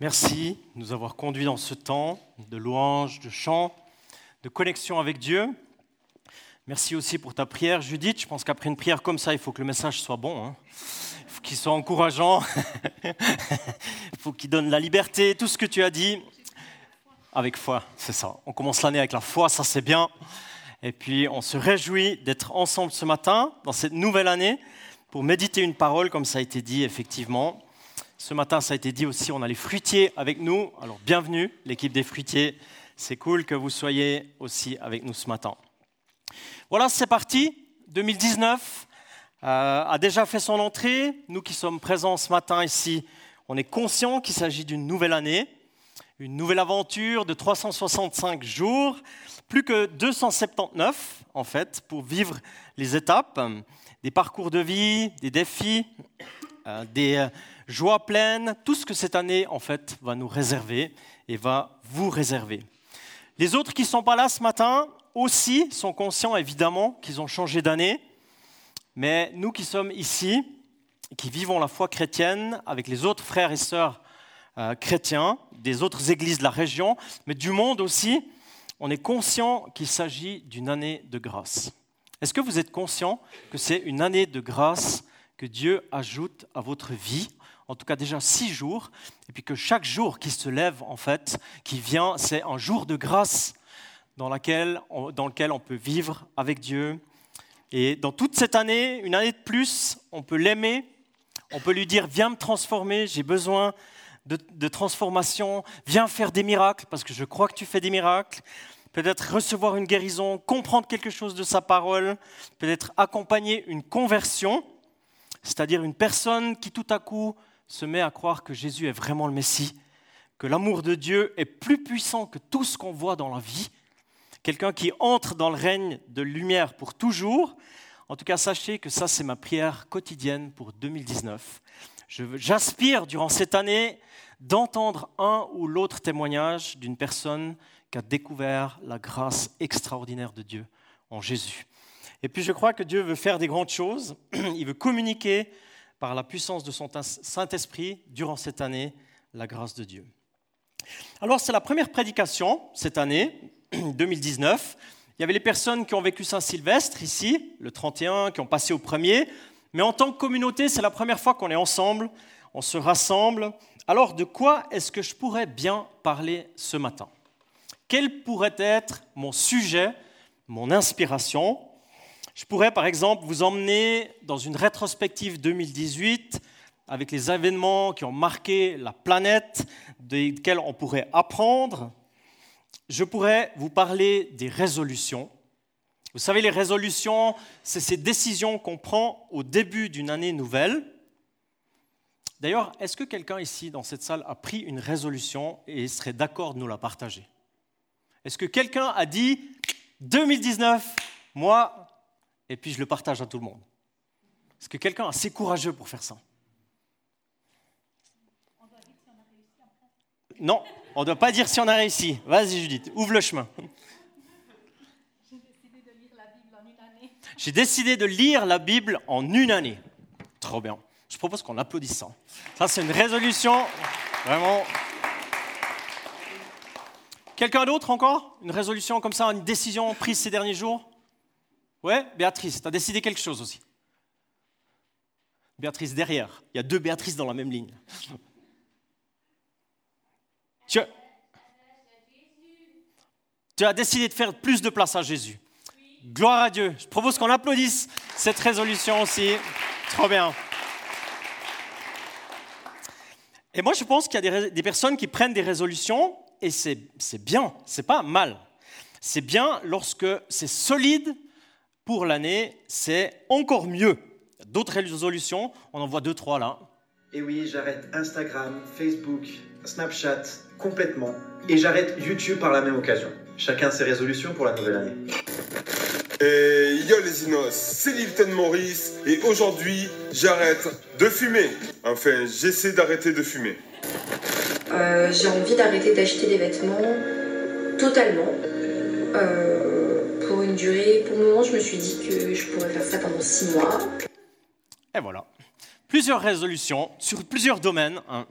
Merci de nous avoir conduits dans ce temps de louange, de chant, de connexion avec Dieu. Merci aussi pour ta prière, Judith. Je pense qu'après une prière comme ça, il faut que le message soit bon. Hein. Il faut qu'il soit encourageant. il faut qu'il donne la liberté, tout ce que tu as dit. Avec foi, c'est ça. On commence l'année avec la foi, ça c'est bien. Et puis on se réjouit d'être ensemble ce matin, dans cette nouvelle année, pour méditer une parole, comme ça a été dit effectivement. Ce matin, ça a été dit aussi, on a les fruitiers avec nous. Alors bienvenue, l'équipe des fruitiers. C'est cool que vous soyez aussi avec nous ce matin. Voilà, c'est parti. 2019 euh, a déjà fait son entrée. Nous qui sommes présents ce matin ici, on est conscients qu'il s'agit d'une nouvelle année, une nouvelle aventure de 365 jours, plus que 279 en fait, pour vivre les étapes, des parcours de vie, des défis, des euh, joie pleine, tout ce que cette année, en fait, va nous réserver et va vous réserver. Les autres qui ne sont pas là ce matin aussi sont conscients, évidemment, qu'ils ont changé d'année. Mais nous qui sommes ici, qui vivons la foi chrétienne avec les autres frères et sœurs euh, chrétiens des autres églises de la région, mais du monde aussi, on est conscient qu'il s'agit d'une année de grâce. Est-ce que vous êtes conscient que c'est une année de grâce que Dieu ajoute à votre vie en tout cas déjà six jours, et puis que chaque jour qui se lève, en fait, qui vient, c'est un jour de grâce dans, lequel on peut vivre avec Dieu. Et dans toute cette année, une année de plus, on peut l'aimer, on peut lui dire, viens me transformer, j'ai besoin de transformation, viens faire des miracles, parce que je crois que tu fais des miracles peut-être recevoir une guérison, comprendre quelque chose de sa parole, peut-être accompagner une conversion, c'est-à-dire une personne qui tout à coup se met à croire que Jésus est vraiment le Messie, que l'amour de Dieu est plus puissant que tout ce qu'on voit dans la vie, quelqu'un qui entre dans le règne de lumière pour toujours. En tout cas, sachez que ça, c'est ma prière quotidienne pour 2019. J'aspire durant cette année d'entendre un ou l'autre témoignage d'une personne qui a découvert la grâce extraordinaire de Dieu en Jésus. Et puis je crois que Dieu veut faire des grandes choses, il veut communiquer par la puissance de son Saint-Esprit durant cette année la grâce de Dieu. Alors c'est la première prédication cette année, 2019. Il y avait les personnes qui ont vécu Saint-Sylvestre ici, le 31, qui ont passé au premier, mais en tant que communauté, c'est la première fois qu'on est ensemble, on se rassemble. Alors de quoi est-ce que je pourrais bien parler ce matin? Quel pourrait être mon sujet, mon inspiration? Je pourrais par exemple vous emmener dans une rétrospective 2018 avec les événements qui ont marqué la planète, desquels on pourrait apprendre. Je pourrais vous parler des résolutions. Vous savez, les résolutions, c'est ces décisions qu'on prend au début d'une année nouvelle. D'ailleurs, est-ce que quelqu'un ici dans cette salle a pris une résolution et serait d'accord de nous la partager? Est-ce que quelqu'un a dit 2019, moi, et puis je le partage à tout le monde. Est-ce que quelqu'un est assez courageux pour faire ça Non, on ne doit pas dire si on a réussi. Vas-y Judith, ouvre le chemin. J'ai décidé de lire la Bible en une année. Trop bien. Je propose qu'on applaudisse ça. Ça, c'est une résolution vraiment. Quelqu'un d'autre encore? Une résolution comme ça, une décision prise ces derniers jours? Ouais, Béatrice, tu as décidé quelque chose aussi. Béatrice derrière. Il y a deux Béatrices dans la même ligne. Tu as, décidé de faire plus de place à Jésus. Gloire à Dieu. Je propose qu'on applaudisse cette résolution aussi. Trop bien. Et moi, je pense qu'il y a des, des, personnes qui prennent des résolutions et c'est bien, c'est pas mal. C'est bien lorsque c'est solide pour l'année, c'est encore mieux. D'autres résolutions, on en voit deux, trois là. Et oui, j'arrête Instagram, Facebook, Snapchat complètement. Et j'arrête YouTube par la même occasion. Chacun ses résolutions pour la nouvelle année. Et yo les Inos, c'est Lilton Maurice et aujourd'hui j'arrête de fumer. Enfin, j'essaie d'arrêter de fumer. Euh, j'ai envie d'arrêter d'acheter des vêtements totalement. Euh, Pour le moment, je me suis dit que je pourrais faire ça pendant six mois. Et voilà. Plusieurs résolutions sur plusieurs domaines. Hein.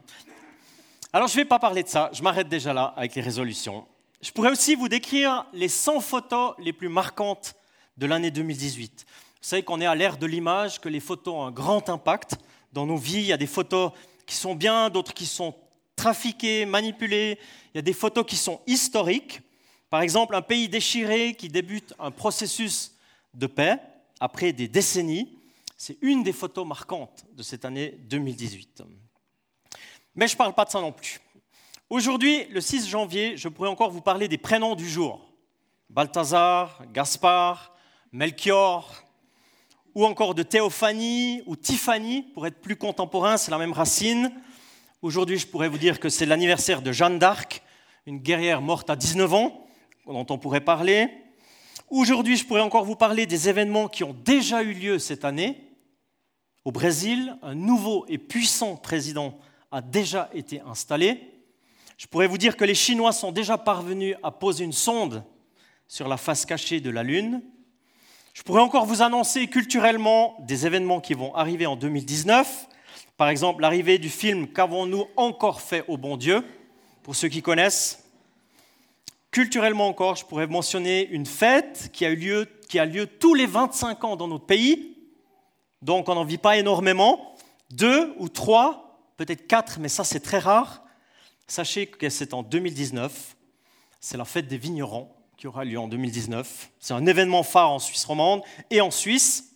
Alors je ne vais pas parler de ça, je m'arrête déjà là avec les résolutions. Je pourrais aussi vous décrire les 100 photos les plus marquantes de l'année 2018. Vous savez qu'on est à l'ère de l'image, que les photos ont un grand impact dans nos vies. Il y a des photos qui sont bien, d'autres qui sont trafiquées, manipulées. Il y a des photos qui sont historiques. Par exemple, un pays déchiré qui débute un processus de paix après des décennies. C'est une des photos marquantes de cette année 2018. Mais je ne parle pas de ça non plus. Aujourd'hui, le 6 janvier, je pourrais encore vous parler des prénoms du jour. Balthazar, Gaspard, Melchior, ou encore de Théophanie ou Tiffany, pour être plus contemporain, c'est la même racine. Aujourd'hui, je pourrais vous dire que c'est l'anniversaire de Jeanne d'Arc, une guerrière morte à 19 ans, dont on pourrait parler. Aujourd'hui, je pourrais encore vous parler des événements qui ont déjà eu lieu cette année. Au Brésil, un nouveau et puissant président a déjà été installé. Je pourrais vous dire que les Chinois sont déjà parvenus à poser une sonde sur la face cachée de la Lune. Je pourrais encore vous annoncer culturellement des événements qui vont arriver en 2019. Par exemple, l'arrivée du film Qu'avons-nous encore fait au bon Dieu? Pour ceux qui connaissent. Culturellement encore, je pourrais mentionner une fête qui a, eu lieu, lieu tous les 25 ans dans notre pays. Donc on n'en vit pas énormément. Deux ou trois, peut-être quatre, mais ça c'est très rare. Sachez que c'est en 2019. C'est la fête des vignerons qui aura lieu en 2019. C'est un événement phare en Suisse romande et en Suisse.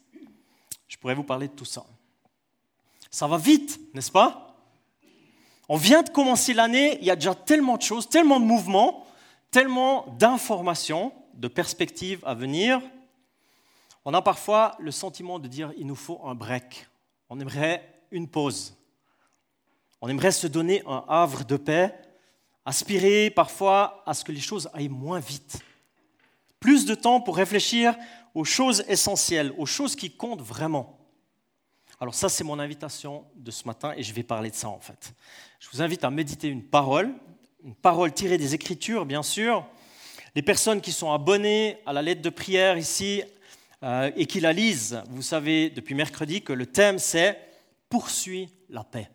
Je pourrais vous parler de tout ça. Ça va vite, n'est-ce pas? On vient de commencer l'année, il y a déjà tellement de choses, tellement de mouvements, tellement d'informations, de perspectives à venir. On a parfois le sentiment de dire il nous faut un break. On aimerait une pause. On aimerait se donner un havre de paix, aspirer parfois à ce que les choses aillent moins vite. Plus de temps pour réfléchir aux choses essentielles, aux choses qui comptent vraiment. Alors ça, c'est mon invitation de ce matin et je vais parler de ça en fait. Je vous invite à méditer une parole, une parole tirée des Écritures, bien sûr. Les personnes qui sont abonnées à la lettre de prière ici euh, et qui la lisent, vous savez depuis mercredi que le thème c'est Poursuis la paix.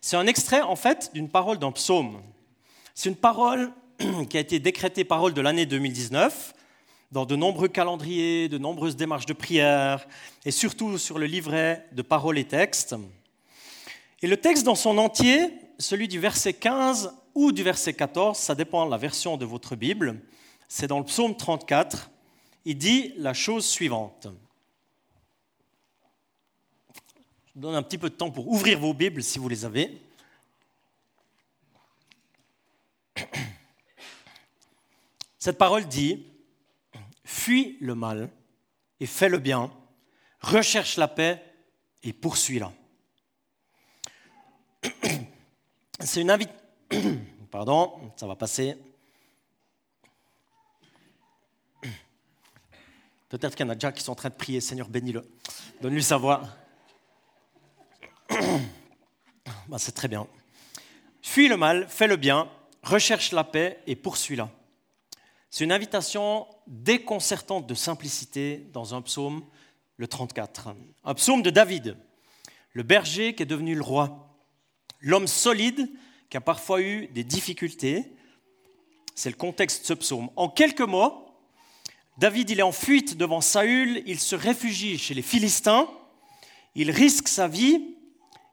C'est un extrait en fait d'une parole d'un psaume. C'est une parole qui a été décrétée parole de l'année 2019 dans de nombreux calendriers, de nombreuses démarches de prière et surtout sur le livret de paroles et textes. Et le texte dans son entier, celui du verset 15 ou du verset 14, ça dépend de la version de votre Bible, c'est dans le psaume 34, il dit la chose suivante. Je vous donne un petit peu de temps pour ouvrir vos Bibles si vous les avez. Cette parole dit, fuis le mal et fais le bien, recherche la paix et poursuis-la. C'est une invitation. Pardon, ça va passer. Peut-être qu'il y en a déjà qui sont en train de prier, Seigneur, bénis-le. Donne-lui sa voix. Bah, c'est très bien. Fuis le mal, fais le bien, recherche la paix et poursuis-la. C'est une invitation déconcertante de simplicité dans un psaume, le 34. Un psaume de David, le berger qui est devenu le roi, l'homme solide qui a parfois eu des difficultés. C'est le contexte de ce psaume. En quelques mots, David est en fuite devant Saül, il se réfugie chez les Philistins, il risque sa vie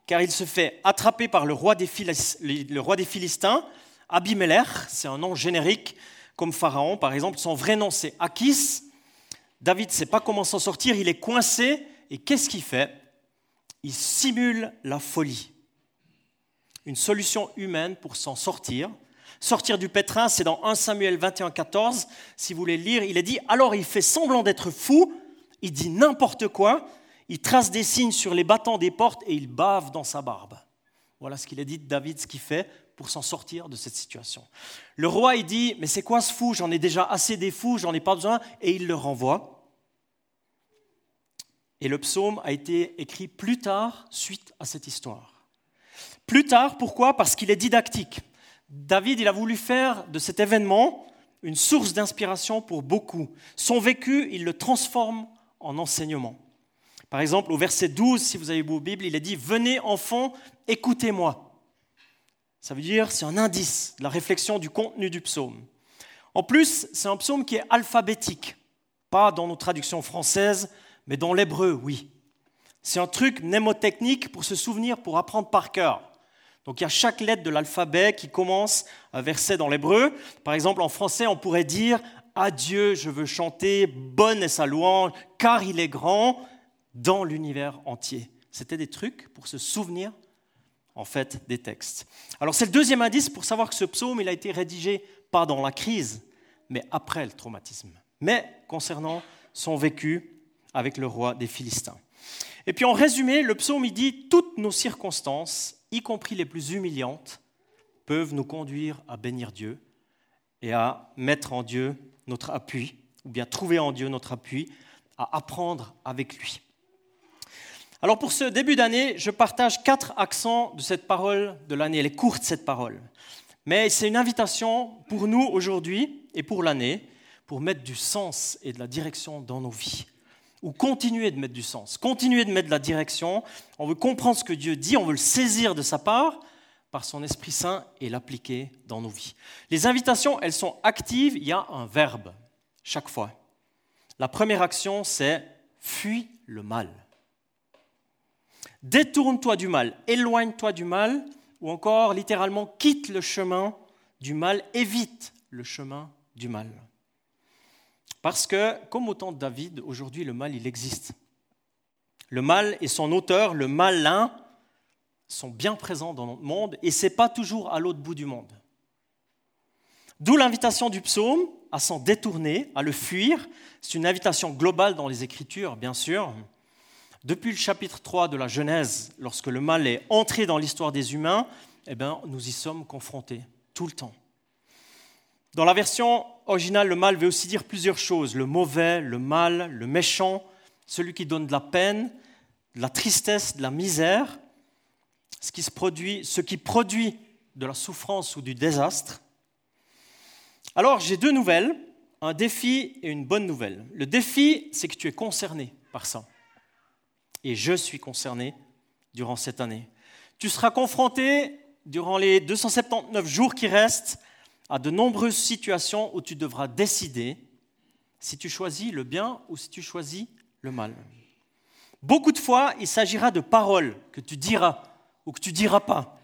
car il se fait attraper par le roi des, Philistins, Abimelech, c'est un nom générique, comme Pharaon par exemple, son vrai nom c'est Achis. David ne sait pas comment s'en sortir, il est coincé, et qu'est-ce qu'il fait? Il simule la folie. Une solution humaine pour s'en sortir. Sortir du pétrin, c'est dans 1 Samuel 21, 14. Si vous voulez lire, il est dit alors il fait semblant d'être fou, il dit n'importe quoi, il trace des signes sur les battants des portes et il bave dans sa barbe. Voilà ce qu'il a dit de David, ce qu'il fait pour s'en sortir de cette situation. Le roi, il dit, mais c'est quoi ce fou? J'en ai déjà assez des fous, j'en ai pas besoin, et il le renvoie. Et le psaume a été écrit plus tard suite à cette histoire. Plus tard, pourquoi? Parce qu'il est didactique. David, il a voulu faire de cet événement une source d'inspiration pour beaucoup. Son vécu, il le transforme en enseignement. Par exemple, au verset 12, si vous avez vos Bibles, il est dit Venez enfants, écoutez-moi. Ça veut dire c'est un indice de la réflexion du contenu du psaume. En plus, c'est un psaume qui est alphabétique, pas dans nos traductions françaises, mais dans l'hébreu, oui. C'est un truc mnémotechnique pour se souvenir, pour apprendre par cœur. Donc il y a chaque lettre de l'alphabet qui commence un verset dans l'hébreu. Par exemple, en français, on pourrait dire Adieu, je veux chanter, bonne est sa louange, car il est grand dans l'univers entier. C'était des trucs pour se souvenir en fait des textes. Alors c'est le deuxième indice pour savoir que ce psaume il a été rédigé pas dans la crise, mais après le traumatisme, mais concernant son vécu avec le roi des Philistins. Et puis en résumé, le psaume il dit toutes nos circonstances, y compris les plus humiliantes, peuvent nous conduire à bénir Dieu et à mettre en Dieu notre appui, ou bien trouver en Dieu notre appui, à apprendre avec lui. Alors pour ce début d'année, je partage quatre accents de cette parole de l'année. Elle est courte cette parole, mais c'est une invitation pour nous aujourd'hui et pour l'année pour mettre du sens et de la direction dans nos vies. Ou continuer de mettre du sens, continuer de mettre de la direction. On veut comprendre ce que Dieu dit, on veut le saisir de sa part par son Esprit Saint et l'appliquer dans nos vies. Les invitations, elles sont actives, il y a un verbe chaque fois. La première action, c'est fuis le mal. Détourne-toi du mal, éloigne-toi du mal, ou encore littéralement quitte le chemin du mal, évite le chemin du mal. Parce que, comme au temps de David, aujourd'hui le mal, il existe. Le mal et son auteur, le malin, sont bien présents dans notre monde et ce n'est pas toujours à l'autre bout du monde. D'où l'invitation du psaume à s'en détourner, à le fuir. C'est une invitation globale dans les Écritures, bien sûr. Depuis le chapitre 3 de la Genèse, lorsque le mal est entré dans l'histoire des humains, eh bien, nous y sommes confrontés tout le temps. Dans la version originale, le mal veut aussi dire plusieurs choses. Le mauvais, le mal, le méchant, celui qui donne de la peine, de la tristesse, de la misère ce qui, se produit, ce qui produit de la souffrance ou du désastre. Alors j'ai deux nouvelles, un défi et une bonne nouvelle. Le défi, c'est que tu es concerné par ça. Et je suis concerné durant cette année. Tu seras confronté durant les 279 jours qui restent à de nombreuses situations où tu devras décider si tu choisis le bien ou si tu choisis le mal. Beaucoup de fois, il s'agira de paroles que tu diras ou que tu diras pas.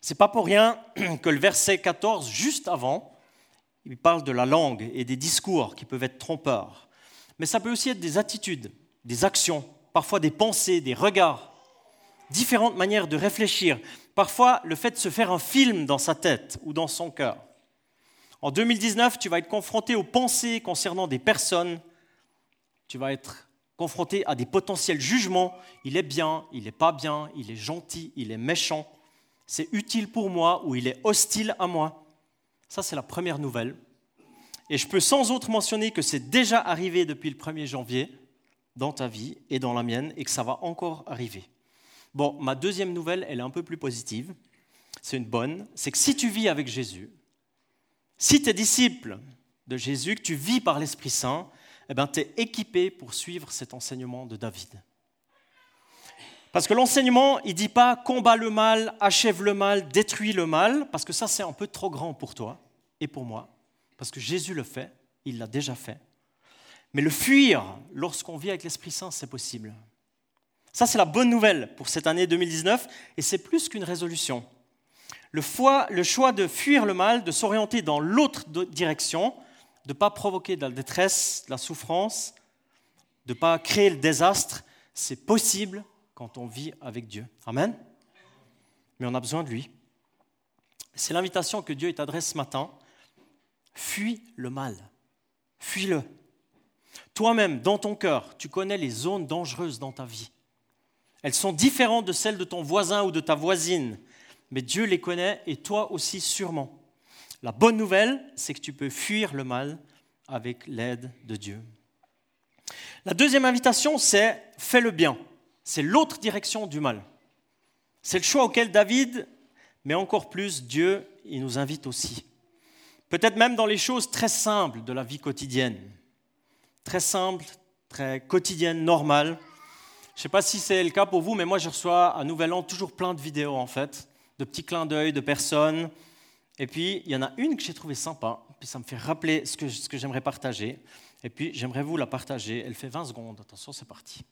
C'est pas pour rien que le verset 14, juste avant, il parle de la langue et des discours qui peuvent être trompeurs. Mais ça peut aussi être des attitudes, des actions, parfois des pensées, des regards, différentes manières de réfléchir, parfois le fait de se faire un film dans sa tête ou dans son cœur. En 2019, tu vas être confronté aux pensées concernant des personnes, tu vas être confronté à des potentiels jugements. Il est bien, il n'est pas bien, il est gentil, il est méchant. C'est utile pour moi ou il est hostile à moi. Ça, c'est la première nouvelle. Et je peux sans autre mentionner que c'est déjà arrivé depuis le 1er janvier dans ta vie et dans la mienne et que ça va encore arriver. Bon, ma deuxième nouvelle, elle est un peu plus positive. C'est une bonne. C'est que si tu vis avec Jésus, si tu es disciple de Jésus, que tu vis par l'Esprit Saint, eh ben, tu es équipé pour suivre cet enseignement de David. Parce que l'enseignement, il ne dit pas combat le mal, achève le mal, détruis le mal, parce que ça c'est un peu trop grand pour toi et pour moi, parce que Jésus le fait, il l'a déjà fait. Mais le fuir lorsqu'on vit avec l'Esprit Saint, c'est possible. Ça c'est la bonne nouvelle pour cette année 2019, et c'est plus qu'une résolution. Le, choix de fuir le mal, de s'orienter dans l'autre direction, de ne pas provoquer de la détresse, de la souffrance, de ne pas créer le désastre, c'est possible quand on vit avec Dieu. Amen. Mais on a besoin de lui. C'est l'invitation que Dieu t'adresse ce matin. Fuis le mal. Fuis-le. Toi-même, dans ton cœur, tu connais les zones dangereuses dans ta vie. Elles sont différentes de celles de ton voisin ou de ta voisine, mais Dieu les connaît et toi aussi sûrement. La bonne nouvelle, c'est que tu peux fuir le mal avec l'aide de Dieu. La deuxième invitation, c'est fais le bien. C'est l'autre direction du mal. C'est le choix auquel David, mais encore plus Dieu, il nous invite aussi. Peut-être même dans les choses très simples de la vie quotidienne. Très simples, très quotidiennes, normales. Je ne sais pas si c'est le cas pour vous, mais moi je reçois à Nouvel An toujours plein de vidéos en fait de petits clins d'œil de personnes. Et puis, il y en a une que j'ai trouvée sympa, puis ça me fait rappeler ce que, ce que j'aimerais partager. Et puis, j'aimerais vous la partager. Elle fait 20 secondes. Attention, c'est parti.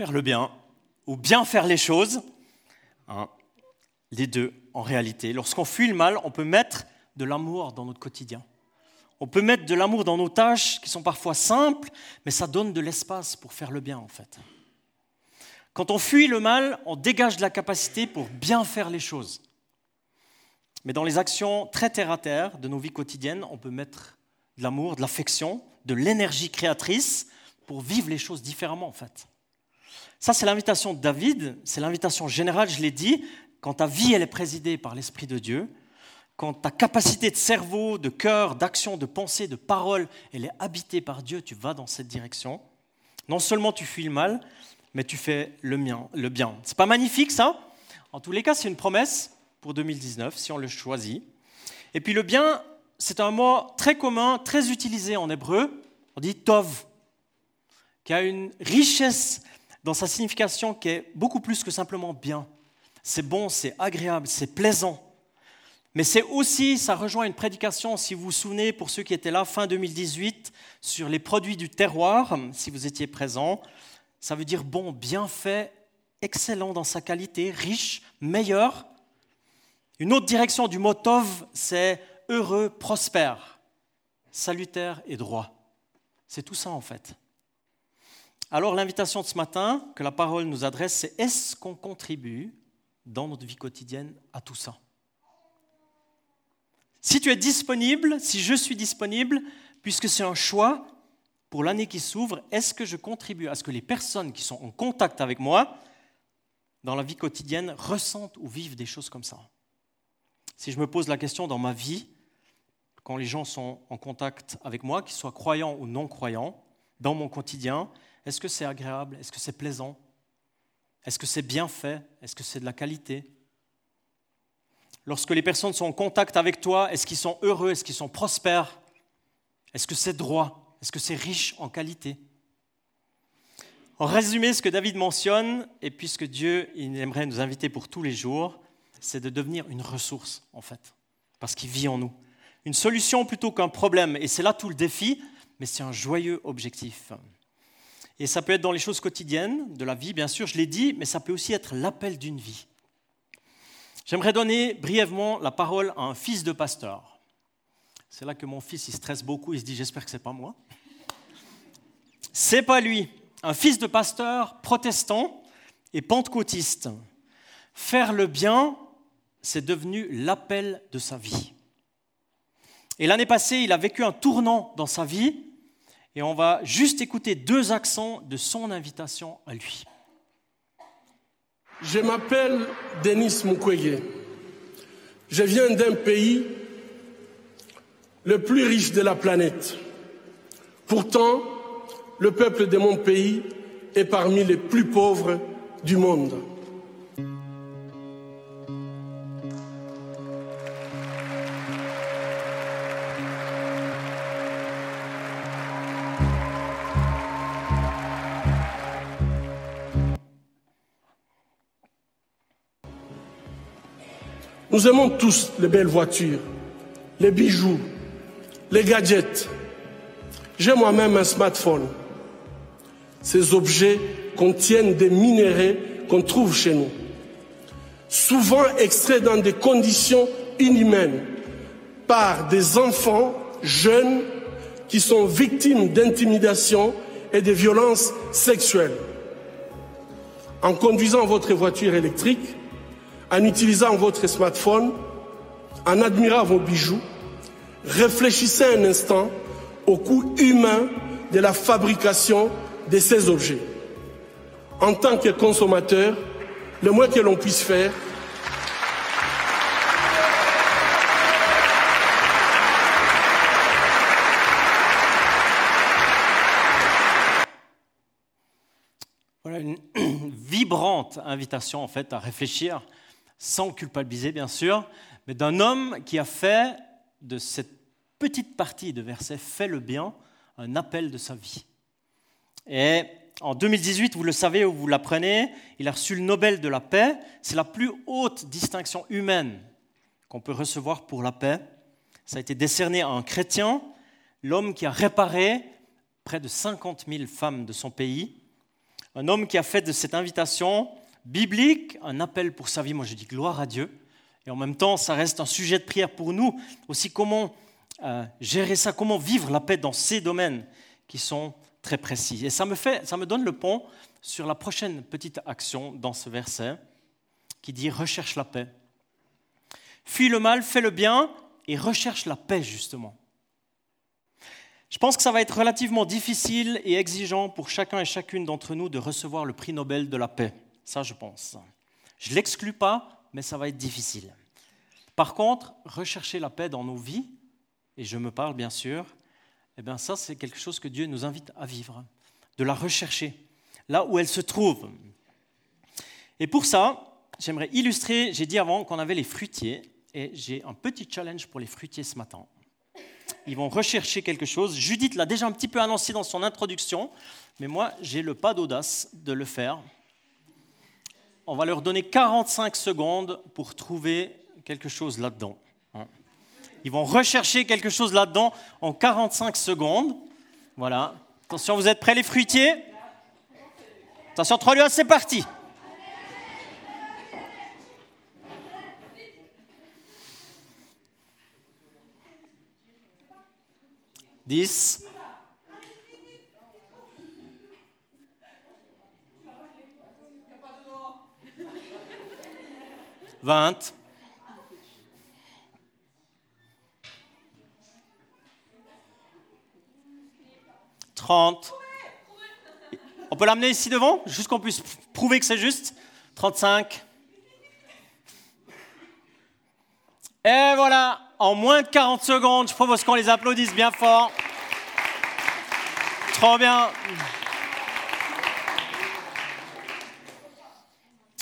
Faire le bien ou bien faire les choses. Hein, les deux, en réalité. Lorsqu'on fuit le mal, on peut mettre de l'amour dans notre quotidien. On peut mettre de l'amour dans nos tâches qui sont parfois simples, mais ça donne de l'espace pour faire le bien, en fait. Quand on fuit le mal, on dégage de la capacité pour bien faire les choses. Mais dans les actions très terre-à-terre de nos vies quotidiennes, on peut mettre de l'amour, de l'affection, de l'énergie créatrice pour vivre les choses différemment, en fait. Ça, c'est l'invitation de David, c'est l'invitation générale, je l'ai dit, quand ta vie, elle est présidée par l'Esprit de Dieu, quand ta capacité de cerveau, de cœur, d'action, de pensée, de parole, elle est habitée par Dieu, tu vas dans cette direction. Non seulement tu fuis le mal, mais tu fais le, bien. Le bien. C'est pas magnifique ça? En tous les cas, c'est une promesse pour 2019 si on le choisit. Et puis le bien, c'est un mot très commun, très utilisé en hébreu. On dit tov, qui a une richesse dans sa signification qui est beaucoup plus que simplement bien. C'est bon, c'est agréable, c'est plaisant. Mais c'est aussi, ça rejoint une prédication, si vous vous souvenez, pour ceux qui étaient là fin 2018, sur les produits du terroir, si vous étiez présents. Ça veut dire bon, bien fait, excellent dans sa qualité, riche, meilleur. Une autre direction du mot tov, c'est heureux, prospère, salutaire et droit. C'est tout ça en fait. Alors l'invitation de ce matin que la parole nous adresse, c'est est-ce qu'on contribue dans notre vie quotidienne à tout ça? Si tu es disponible, si je suis disponible, puisque c'est un choix pour l'année qui s'ouvre, est-ce que je contribue à ce que les personnes qui sont en contact avec moi dans la vie quotidienne ressentent ou vivent des choses comme ça? Si je me pose la question dans ma vie, quand les gens sont en contact avec moi, qu'ils soient croyants ou non croyants, dans mon quotidien, est-ce que c'est agréable? Est-ce que c'est plaisant? Est-ce que c'est bien fait? Est-ce que c'est de la qualité? Lorsque les personnes sont en contact avec toi, est-ce qu'ils sont heureux? Est-ce qu'ils sont prospères? Est-ce que c'est droit? Est-ce que c'est riche en qualité? En résumé, ce que David mentionne, et puisque Dieu il aimerait nous inviter pour tous les jours, c'est de devenir une ressource, en fait, parce qu'il vit en nous. Une solution plutôt qu'un problème. Et c'est là tout le défi, mais c'est un joyeux objectif. Et ça peut être dans les choses quotidiennes de la vie, bien sûr, je l'ai dit, mais ça peut aussi être l'appel d'une vie. J'aimerais donner brièvement la parole à un fils de pasteur. C'est là que mon fils il stresse beaucoup, il se dit j'espère que c'est pas moi. C'est pas lui, un fils de pasteur protestant et pentecôtiste. Faire le bien, c'est devenu l'appel de sa vie. Et l'année passée, il a vécu un tournant dans sa vie et on va juste écouter deux accents de son invitation à lui. Je m'appelle Denis Mukwege. Je viens d'un pays le plus riche de la planète. Pourtant, le peuple de mon pays est parmi les plus pauvres du monde. Nous aimons tous les belles voitures, les bijoux, les gadgets. J'ai moi-même un smartphone. Ces objets contiennent des minéraux qu'on trouve chez nous, souvent extraits dans des conditions inhumaines par des enfants jeunes qui sont victimes d'intimidation et de violences sexuelles. En conduisant votre voiture électrique, en utilisant votre smartphone, en admirant vos bijoux, réfléchissez un instant au coût humain de la fabrication de ces objets. En tant que consommateur, le moins que l'on puisse faire, grande invitation en fait à réfléchir, sans culpabiliser bien sûr, mais d'un homme qui a fait de cette petite partie de verset fait le bien un appel de sa vie. Et en 2018, vous le savez ou vous l'apprenez, il a reçu le Nobel de la paix. C'est la plus haute distinction humaine qu'on peut recevoir pour la paix. Ça a été décerné à un chrétien, l'homme qui a réparé près de 50 000 femmes de son pays, un homme qui a fait de cette invitation biblique un appel pour sa vie. Moi, je dis gloire à Dieu. Et en même temps, ça reste un sujet de prière pour nous. Aussi, comment euh, gérer ça, comment vivre la paix dans ces domaines qui sont très précis. Et ça me, fait, ça me donne le pont sur la prochaine petite action dans ce verset qui dit recherche la paix. Fuis le mal, fais le bien et recherche la paix justement. Je pense que ça va être relativement difficile et exigeant pour chacun et chacune d'entre nous de recevoir le prix Nobel de la paix. Ça, je pense. Je ne l'exclus pas, mais ça va être difficile. Par contre, rechercher la paix dans nos vies, et je me parle bien sûr, eh bien ça c'est quelque chose que Dieu nous invite à vivre, de la rechercher, là où elle se trouve. Et pour ça, j'aimerais illustrer, j'ai dit avant qu'on avait les fruitiers, et j'ai un petit challenge pour les fruitiers ce matin. Ils vont rechercher quelque chose. Judith l'a déjà un petit peu annoncé dans son introduction, mais moi j'ai le pas d'audace de le faire. On va leur donner 45 secondes pour trouver quelque chose là-dedans. Ils vont rechercher quelque chose là-dedans en 45 secondes. Voilà. Attention, vous êtes prêts les fruitiers? Attention, 3 lieux, c'est parti. Dix. Vingt. 30. On peut l'amener ici devant, juste qu'on puisse prouver que c'est juste. 35. Et voilà, en moins de 40 secondes, je propose qu'on les applaudisse bien fort. Trop bien.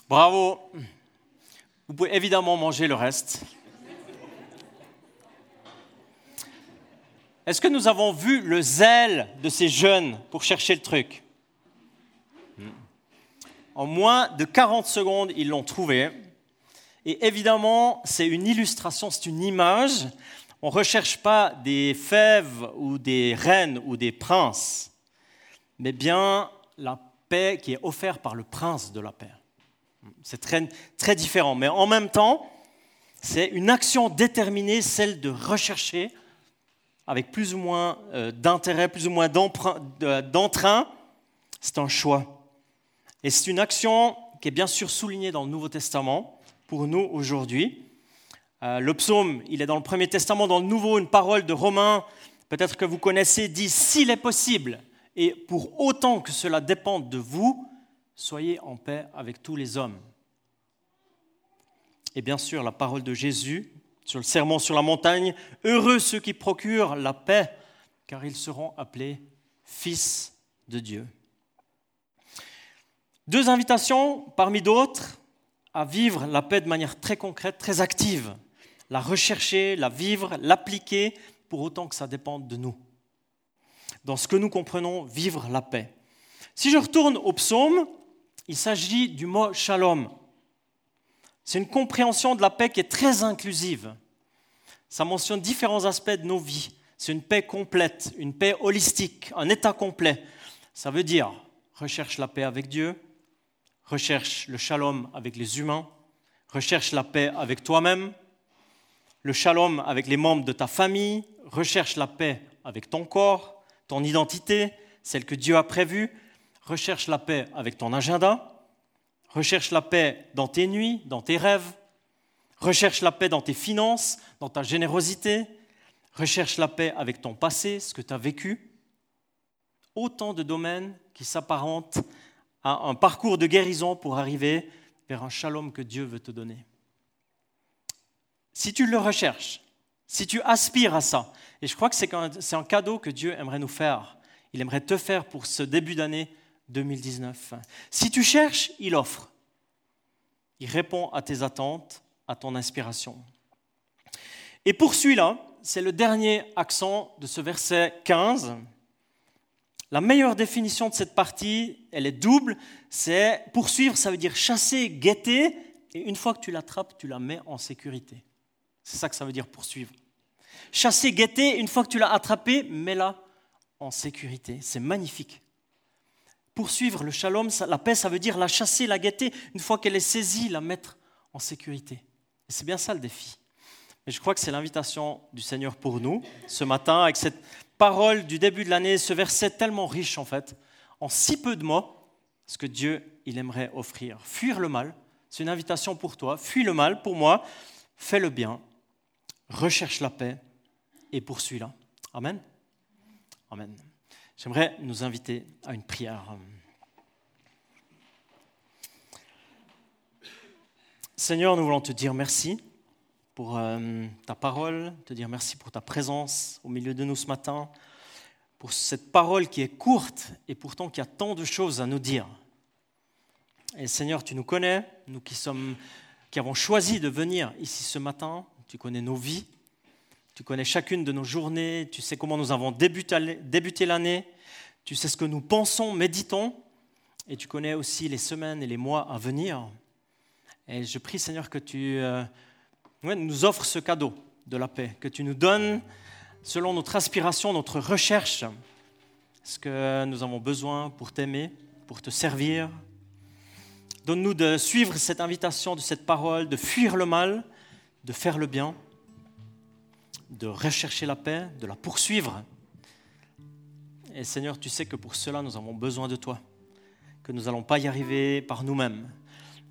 Bravo. Vous pouvez évidemment manger le reste. Est-ce que nous avons vu le zèle de ces jeunes pour chercher le truc? En moins de 40 secondes, ils l'ont trouvé. Et évidemment, c'est une illustration, c'est une image. On ne recherche pas des fèves ou des reines ou des princes, mais bien la paix qui est offerte par le prince de la paix. C'est très, différent, mais en même temps, c'est une action déterminée, celle de rechercher avec plus ou moins euh, d'intérêt, plus ou moins d'entrain, c'est un choix. Et c'est une action qui est bien sûr soulignée dans le Nouveau Testament pour nous aujourd'hui. Euh, le psaume, il est dans le Premier Testament, dans le Nouveau, une parole de Romains, peut-être que vous connaissez, dit S'il est possible, et pour autant que cela dépende de vous, soyez en paix avec tous les hommes. Et bien sûr, la parole de Jésus sur le serment sur la montagne, Heureux ceux qui procurent la paix, car ils seront appelés fils de Dieu. Deux invitations parmi d'autres à vivre la paix de manière très concrète, très active, la rechercher, la vivre, l'appliquer, pour autant que ça dépende de nous. Dans ce que nous comprenons, vivre la paix. Si je retourne au psaume, il s'agit du mot shalom, c'est une compréhension de la paix qui est très inclusive. Ça mentionne différents aspects de nos vies. C'est une paix complète, une paix holistique, un état complet. Ça veut dire recherche la paix avec Dieu, recherche le shalom avec les humains, recherche la paix avec toi-même, le shalom avec les membres de ta famille, recherche la paix avec ton corps, ton identité, celle que Dieu a prévue, recherche la paix avec ton agenda, Recherche la paix dans tes nuits, dans tes rêves. Recherche la paix dans tes finances, dans ta générosité. Recherche la paix avec ton passé, ce que tu as vécu. Autant de domaines qui s'apparentent à un parcours de guérison pour arriver vers un shalom que Dieu veut te donner. Si tu le recherches, si tu aspires à ça, et je crois que c'est un cadeau que Dieu aimerait nous faire, il aimerait te faire pour ce début d'année 2019. Si tu cherches, il offre. Il répond à tes attentes, à ton inspiration. Et pour celui-là, c'est le dernier accent de ce verset 15. La meilleure définition de cette partie, elle est double. C'est poursuivre, ça veut dire chasser, guetter, et une fois que tu l'attrapes, tu la mets en sécurité. C'est ça que ça veut dire poursuivre. Chasser, guetter, une fois que tu l'as attrapé, mets-la en sécurité. C'est magnifique. Poursuivre le shalom, la paix, ça veut dire la chasser, la guetter, une fois qu'elle est saisie, la mettre en sécurité. Et c'est bien ça le défi. Et je crois que c'est l'invitation du Seigneur pour nous ce matin, avec cette parole du début de l'année, ce verset tellement riche en fait, en si peu de mots, ce que Dieu il aimerait offrir. Fuir le mal, c'est une invitation pour toi. Fuis le mal pour moi, fais le bien, recherche la paix et poursuis-la. Amen. Amen. J'aimerais nous inviter à une prière. Seigneur, nous voulons te dire merci pour euh, ta parole, te dire merci pour ta présence au milieu de nous ce matin, pour cette parole qui est courte et pourtant qui a tant de choses à nous dire. Et Seigneur, tu nous connais, nous qui, sommes, qui avons choisi de venir ici ce matin, tu connais nos vies, tu connais chacune de nos journées, tu sais comment nous avons débuté l'année, tu sais ce que nous pensons, méditons, et tu connais aussi les semaines et les mois à venir. Et je prie Seigneur que tu... Euh, nous offre ce cadeau de la paix, que tu nous donnes selon notre aspiration, notre recherche, ce que nous avons besoin pour t'aimer, pour te servir. Donne-nous de suivre cette invitation de cette parole, de fuir le mal, de faire le bien, de rechercher la paix, de la poursuivre. Et Seigneur, tu sais que pour cela, nous avons besoin de toi, que nous n'allons pas y arriver par nous-mêmes.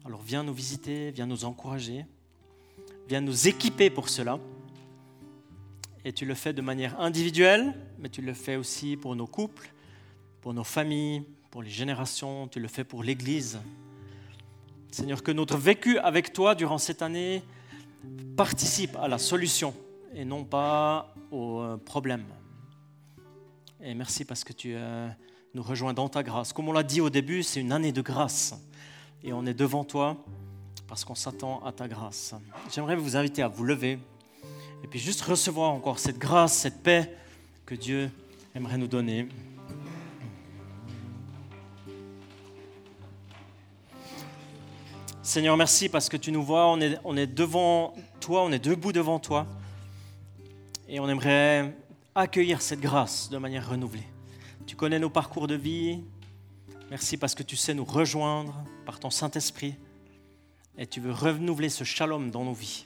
Alors viens nous visiter, viens nous encourager. Viens nous équiper pour cela. Et tu le fais de manière individuelle, mais tu le fais aussi pour nos couples, pour nos familles, pour les générations, tu le fais pour l'Église. Seigneur, que notre vécu avec toi durant cette année participe à la solution et non pas au euh, problème. Et merci parce que tu euh, nous rejoins dans ta grâce. Comme on l'a dit au début, c'est une année de grâce. Et on est devant toi parce qu'on s'attend à ta grâce. J'aimerais vous inviter à vous lever et puis juste recevoir encore cette grâce, cette paix que Dieu aimerait nous donner. Seigneur, merci parce que tu nous vois, on est, on est devant toi, on est debout devant toi et on aimerait accueillir cette grâce de manière renouvelée. Tu connais nos parcours de vie. Merci parce que tu sais nous rejoindre par ton Saint-Esprit et tu veux renouveler ce shalom dans nos vies.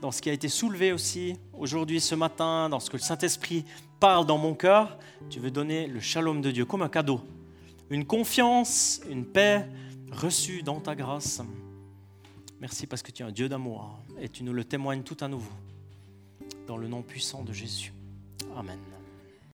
Dans ce qui a été soulevé aussi aujourd'hui, ce matin, dans ce que le Saint-Esprit parle dans mon cœur, tu veux donner le shalom de Dieu comme un cadeau. Une confiance, une paix reçue dans ta grâce. Merci parce que tu es un Dieu d'amour et tu nous le témoignes tout à nouveau. Dans le nom puissant de Jésus. Amen.